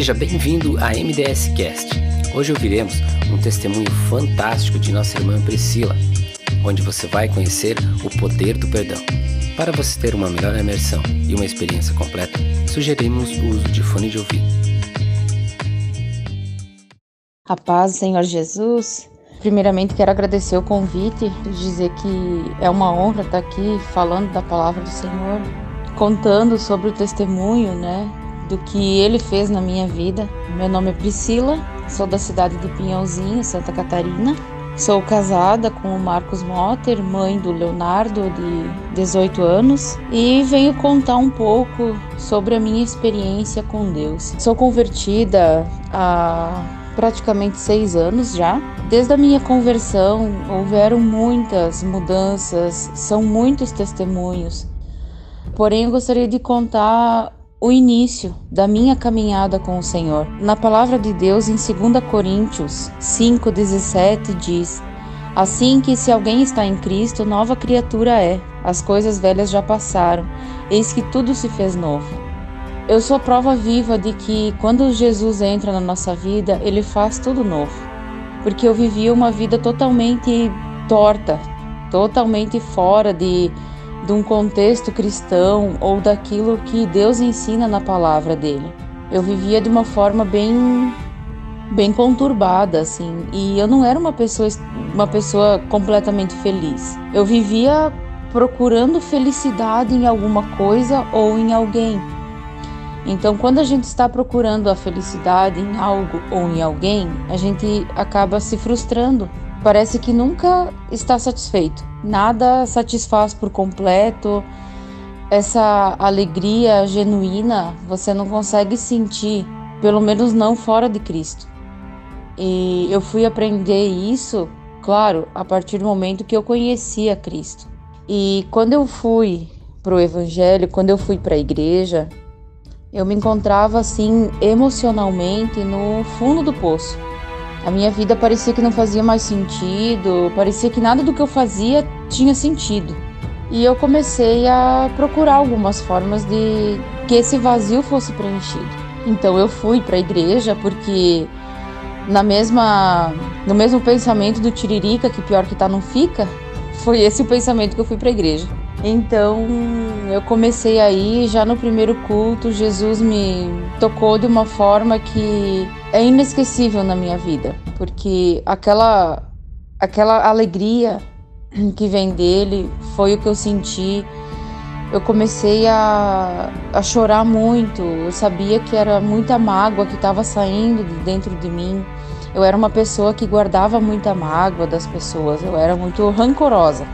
Seja bem-vindo à MDS Cast. Hoje ouviremos um testemunho fantástico de nossa irmã Priscila, onde você vai conhecer o poder do perdão. Para você ter uma melhor imersão e uma experiência completa, sugerimos o uso de fone de ouvido. A paz, Senhor Jesus. Primeiramente, quero agradecer o convite, dizer que é uma honra estar aqui falando da palavra do Senhor, contando sobre o testemunho, né, do que ele fez na minha vida. Meu nome é Priscila, sou da cidade de Pinhalzinho, Santa Catarina. Sou casada com o Marcos Motter, mãe do Leonardo, de 18 anos, e venho contar um pouco sobre a minha experiência com Deus. Sou convertida há praticamente seis anos já. Desde a minha conversão, houveram muitas mudanças, são muitos testemunhos. Porém, eu gostaria de contar o início da minha caminhada com o Senhor. Na palavra de Deus, em 2 Coríntios 5,17, diz: Assim que se alguém está em Cristo, nova criatura é. As coisas velhas já passaram, eis que tudo se fez novo. Eu sou prova viva de que quando Jesus entra na nossa vida, ele faz tudo novo. Porque eu vivia uma vida totalmente torta, totalmente fora de de um contexto cristão ou daquilo que Deus ensina na palavra dele. Eu vivia de uma forma bem bem conturbada assim, e eu não era uma pessoa uma pessoa completamente feliz. Eu vivia procurando felicidade em alguma coisa ou em alguém. Então, quando a gente está procurando a felicidade em algo ou em alguém, a gente acaba se frustrando Parece que nunca está satisfeito. Nada satisfaz por completo. Essa alegria genuína você não consegue sentir, pelo menos não fora de Cristo. E eu fui aprender isso, claro, a partir do momento que eu conhecia Cristo. E quando eu fui para o Evangelho, quando eu fui para a igreja, eu me encontrava assim emocionalmente no fundo do poço. A minha vida parecia que não fazia mais sentido, parecia que nada do que eu fazia tinha sentido. E eu comecei a procurar algumas formas de que esse vazio fosse preenchido. Então eu fui para a igreja porque na mesma no mesmo pensamento do Tiririca, que pior que tá não fica, foi esse o pensamento que eu fui para a igreja. Então eu comecei aí, já no primeiro culto, Jesus me tocou de uma forma que é inesquecível na minha vida, porque aquela aquela alegria que vem dele foi o que eu senti. Eu comecei a, a chorar muito. Eu sabia que era muita mágoa que estava saindo de dentro de mim. Eu era uma pessoa que guardava muita mágoa das pessoas. Eu era muito rancorosa.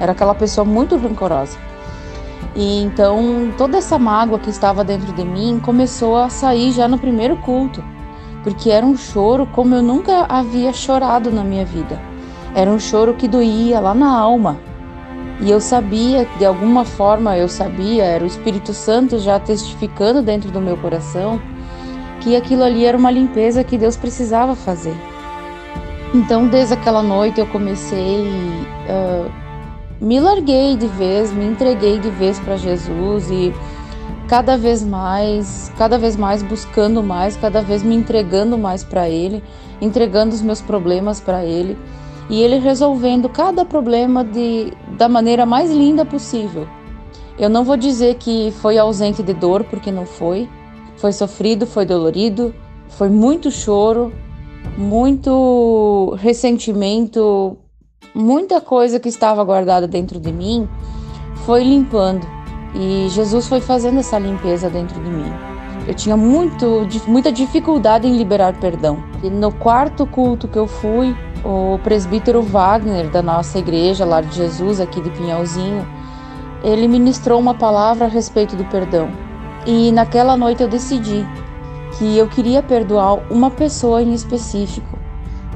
Era aquela pessoa muito rancorosa. E então toda essa mágoa que estava dentro de mim começou a sair já no primeiro culto porque era um choro como eu nunca havia chorado na minha vida. Era um choro que doía lá na alma. E eu sabia, de alguma forma eu sabia, era o Espírito Santo já testificando dentro do meu coração, que aquilo ali era uma limpeza que Deus precisava fazer. Então, desde aquela noite eu comecei, uh, me larguei de vez, me entreguei de vez para Jesus e cada vez mais, cada vez mais buscando mais, cada vez me entregando mais para Ele, entregando os meus problemas para Ele e Ele resolvendo cada problema de, da maneira mais linda possível. Eu não vou dizer que foi ausente de dor, porque não foi. Foi sofrido, foi dolorido, foi muito choro, muito ressentimento, muita coisa que estava guardada dentro de mim foi limpando. E Jesus foi fazendo essa limpeza dentro de mim. Eu tinha muito, muita dificuldade em liberar perdão. E no quarto culto que eu fui, o presbítero Wagner da nossa igreja, Lar de Jesus, aqui de Pinhalzinho, ele ministrou uma palavra a respeito do perdão. E naquela noite eu decidi que eu queria perdoar uma pessoa em específico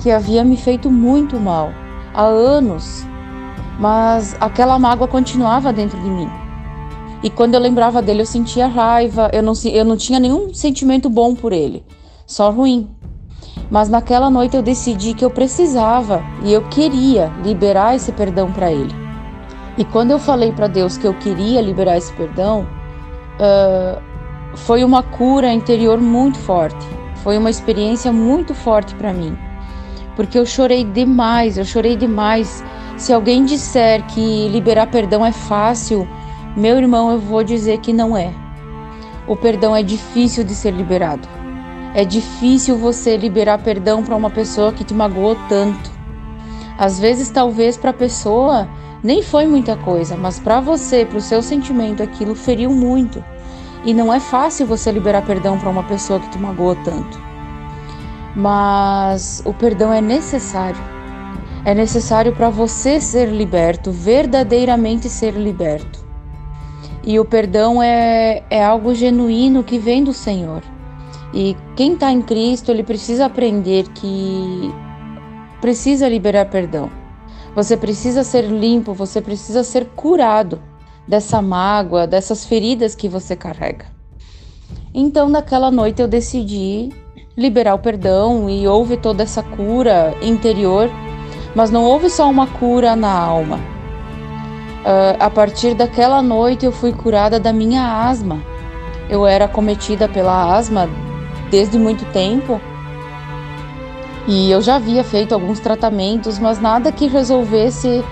que havia me feito muito mal há anos, mas aquela mágoa continuava dentro de mim. E quando eu lembrava dele, eu sentia raiva, eu não, eu não tinha nenhum sentimento bom por ele, só ruim. Mas naquela noite eu decidi que eu precisava e eu queria liberar esse perdão para ele. E quando eu falei para Deus que eu queria liberar esse perdão, uh, foi uma cura interior muito forte. Foi uma experiência muito forte para mim. Porque eu chorei demais, eu chorei demais. Se alguém disser que liberar perdão é fácil, meu irmão, eu vou dizer que não é. O perdão é difícil de ser liberado. É difícil você liberar perdão para uma pessoa que te magoou tanto. Às vezes, talvez para a pessoa nem foi muita coisa, mas para você, para o seu sentimento, aquilo feriu muito. E não é fácil você liberar perdão para uma pessoa que te magoou tanto. Mas o perdão é necessário. É necessário para você ser liberto, verdadeiramente ser liberto. E o perdão é, é algo genuíno que vem do Senhor. E quem está em Cristo, ele precisa aprender que precisa liberar perdão. Você precisa ser limpo, você precisa ser curado dessa mágoa, dessas feridas que você carrega. Então, naquela noite, eu decidi liberar o perdão e houve toda essa cura interior, mas não houve só uma cura na alma. Uh, a partir daquela noite, eu fui curada da minha asma. Eu era cometida pela asma desde muito tempo e eu já havia feito alguns tratamentos, mas nada que resolvesse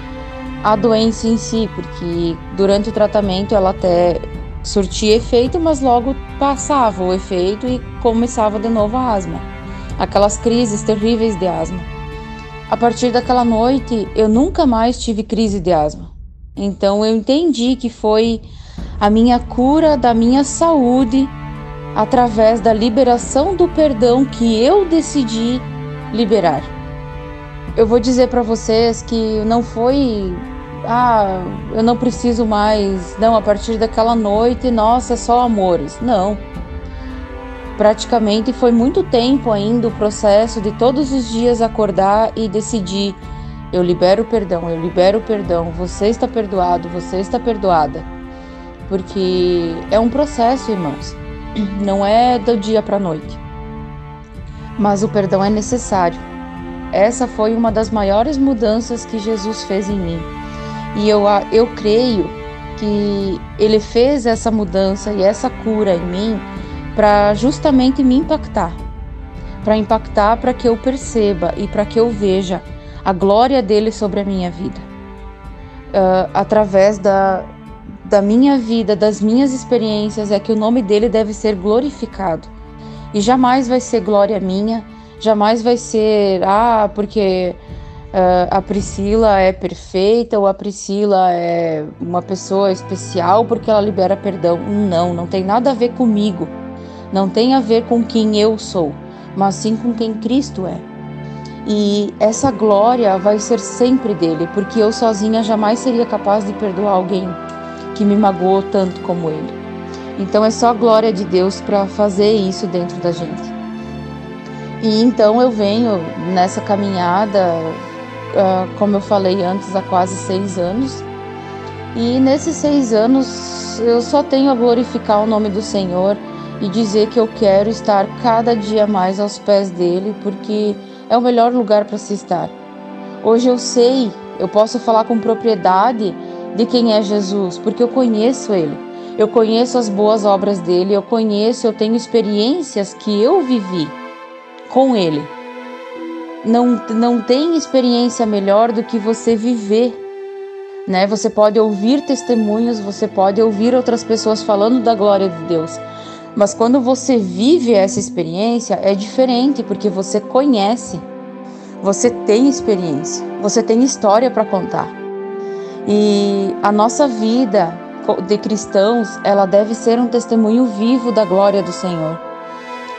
a doença em si, porque durante o tratamento ela até surtia efeito, mas logo passava o efeito e começava de novo a asma. Aquelas crises terríveis de asma. A partir daquela noite, eu nunca mais tive crise de asma. Então eu entendi que foi a minha cura da minha saúde através da liberação do perdão que eu decidi liberar. Eu vou dizer para vocês que não foi ah, eu não preciso mais, não, a partir daquela noite, nossa, é só amores. Não. Praticamente foi muito tempo ainda o processo de todos os dias acordar e decidir: eu libero perdão, eu libero perdão, você está perdoado, você está perdoada. Porque é um processo, irmãos. Não é do dia para noite mas o perdão é necessário. Essa foi uma das maiores mudanças que Jesus fez em mim. E eu, eu creio que ele fez essa mudança e essa cura em mim para justamente me impactar. Para impactar, para que eu perceba e para que eu veja a glória dele sobre a minha vida. Uh, através da, da minha vida, das minhas experiências, é que o nome dele deve ser glorificado. E jamais vai ser glória minha, jamais vai ser, ah, porque uh, a Priscila é perfeita ou a Priscila é uma pessoa especial porque ela libera perdão. Não, não tem nada a ver comigo. Não tem a ver com quem eu sou, mas sim com quem Cristo é. E essa glória vai ser sempre dele, porque eu sozinha jamais seria capaz de perdoar alguém que me magoou tanto como ele. Então é só a glória de Deus para fazer isso dentro da gente. E então eu venho nessa caminhada, como eu falei antes, há quase seis anos. E nesses seis anos eu só tenho a glorificar o nome do Senhor e dizer que eu quero estar cada dia mais aos pés dele, porque é o melhor lugar para se estar. Hoje eu sei, eu posso falar com propriedade de quem é Jesus, porque eu conheço ele. Eu conheço as boas obras dele, eu conheço, eu tenho experiências que eu vivi com ele. Não, não tem experiência melhor do que você viver. Né? Você pode ouvir testemunhos, você pode ouvir outras pessoas falando da glória de Deus. Mas quando você vive essa experiência, é diferente, porque você conhece, você tem experiência, você tem história para contar. E a nossa vida, de cristãos, ela deve ser um testemunho vivo da glória do Senhor.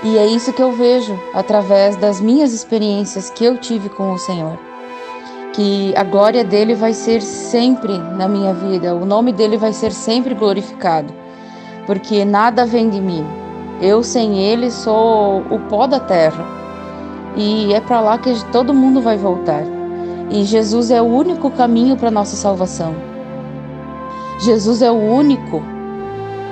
E é isso que eu vejo através das minhas experiências que eu tive com o Senhor. Que a glória dele vai ser sempre na minha vida, o nome dele vai ser sempre glorificado, porque nada vem de mim. Eu sem ele sou o pó da terra. E é para lá que todo mundo vai voltar. E Jesus é o único caminho para nossa salvação. Jesus é o único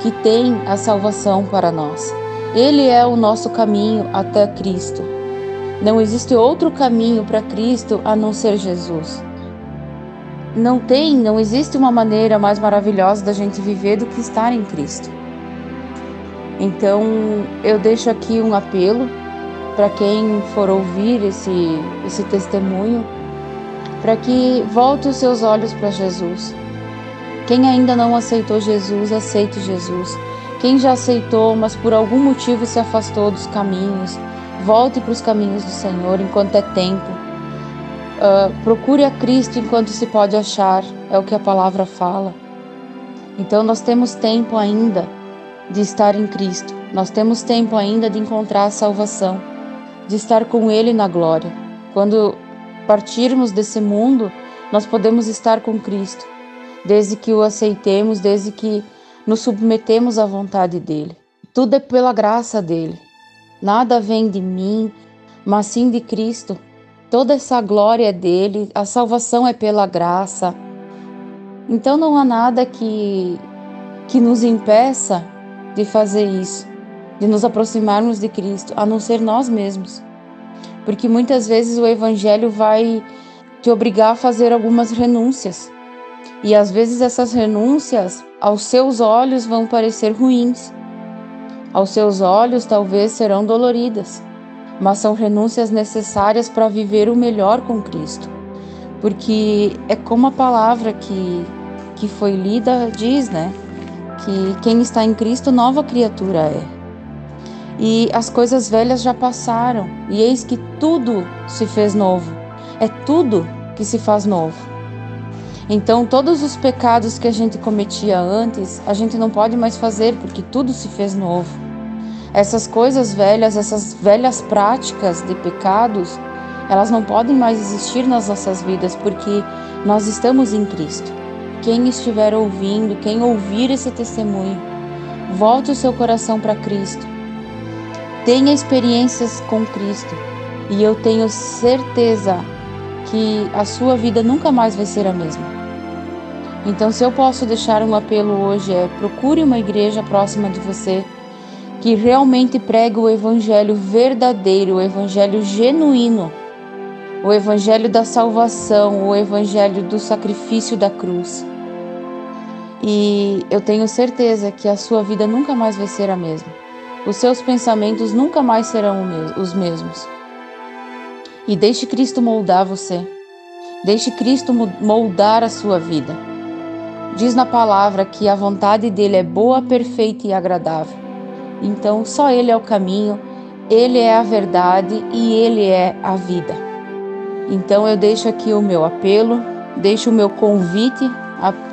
que tem a salvação para nós. Ele é o nosso caminho até Cristo. Não existe outro caminho para Cristo a não ser Jesus. Não tem, não existe uma maneira mais maravilhosa da gente viver do que estar em Cristo. Então eu deixo aqui um apelo para quem for ouvir esse, esse testemunho, para que volte os seus olhos para Jesus. Quem ainda não aceitou Jesus, aceite Jesus. Quem já aceitou, mas por algum motivo se afastou dos caminhos, volte para os caminhos do Senhor enquanto é tempo. Uh, procure a Cristo enquanto se pode achar, é o que a palavra fala. Então nós temos tempo ainda de estar em Cristo, nós temos tempo ainda de encontrar a salvação, de estar com Ele na glória. Quando partirmos desse mundo, nós podemos estar com Cristo, desde que o aceitemos, desde que nos submetemos à vontade dele. Tudo é pela graça dele. Nada vem de mim, mas sim de Cristo. Toda essa glória é dele, a salvação é pela graça. Então não há nada que que nos impeça de fazer isso, de nos aproximarmos de Cristo, a não ser nós mesmos. Porque muitas vezes o evangelho vai te obrigar a fazer algumas renúncias. E às vezes essas renúncias, aos seus olhos, vão parecer ruins. Aos seus olhos, talvez serão doloridas, mas são renúncias necessárias para viver o melhor com Cristo. Porque é como a palavra que, que foi lida diz, né? Que quem está em Cristo, nova criatura é. E as coisas velhas já passaram, e eis que tudo se fez novo. É tudo que se faz novo. Então, todos os pecados que a gente cometia antes, a gente não pode mais fazer porque tudo se fez novo. Essas coisas velhas, essas velhas práticas de pecados, elas não podem mais existir nas nossas vidas porque nós estamos em Cristo. Quem estiver ouvindo, quem ouvir esse testemunho, volte o seu coração para Cristo. Tenha experiências com Cristo e eu tenho certeza que a sua vida nunca mais vai ser a mesma. Então, se eu posso deixar um apelo hoje é: procure uma igreja próxima de você que realmente pregue o evangelho verdadeiro, o evangelho genuíno, o evangelho da salvação, o evangelho do sacrifício da cruz. E eu tenho certeza que a sua vida nunca mais vai ser a mesma. Os seus pensamentos nunca mais serão os mesmos. E deixe Cristo moldar você. Deixe Cristo moldar a sua vida. Diz na palavra que a vontade dele é boa, perfeita e agradável. Então, só ele é o caminho, ele é a verdade e ele é a vida. Então, eu deixo aqui o meu apelo, deixo o meu convite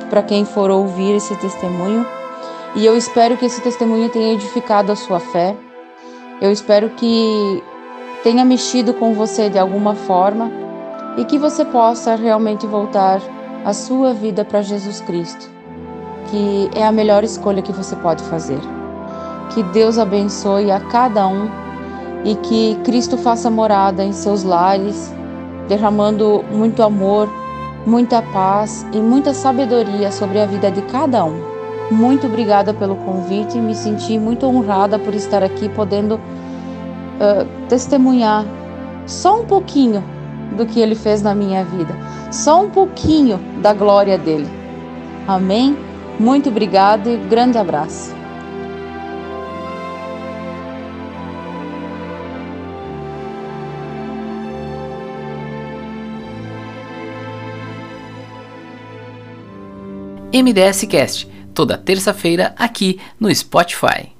para quem for ouvir esse testemunho. E eu espero que esse testemunho tenha edificado a sua fé. Eu espero que tenha mexido com você de alguma forma e que você possa realmente voltar a sua vida para Jesus Cristo, que é a melhor escolha que você pode fazer. Que Deus abençoe a cada um e que Cristo faça morada em seus lares, derramando muito amor, muita paz e muita sabedoria sobre a vida de cada um. Muito obrigada pelo convite, me senti muito honrada por estar aqui podendo uh, testemunhar só um pouquinho do que ele fez na minha vida, só um pouquinho da glória dele. Amém? Muito obrigado e grande abraço. MDS Cast, toda terça-feira aqui no Spotify.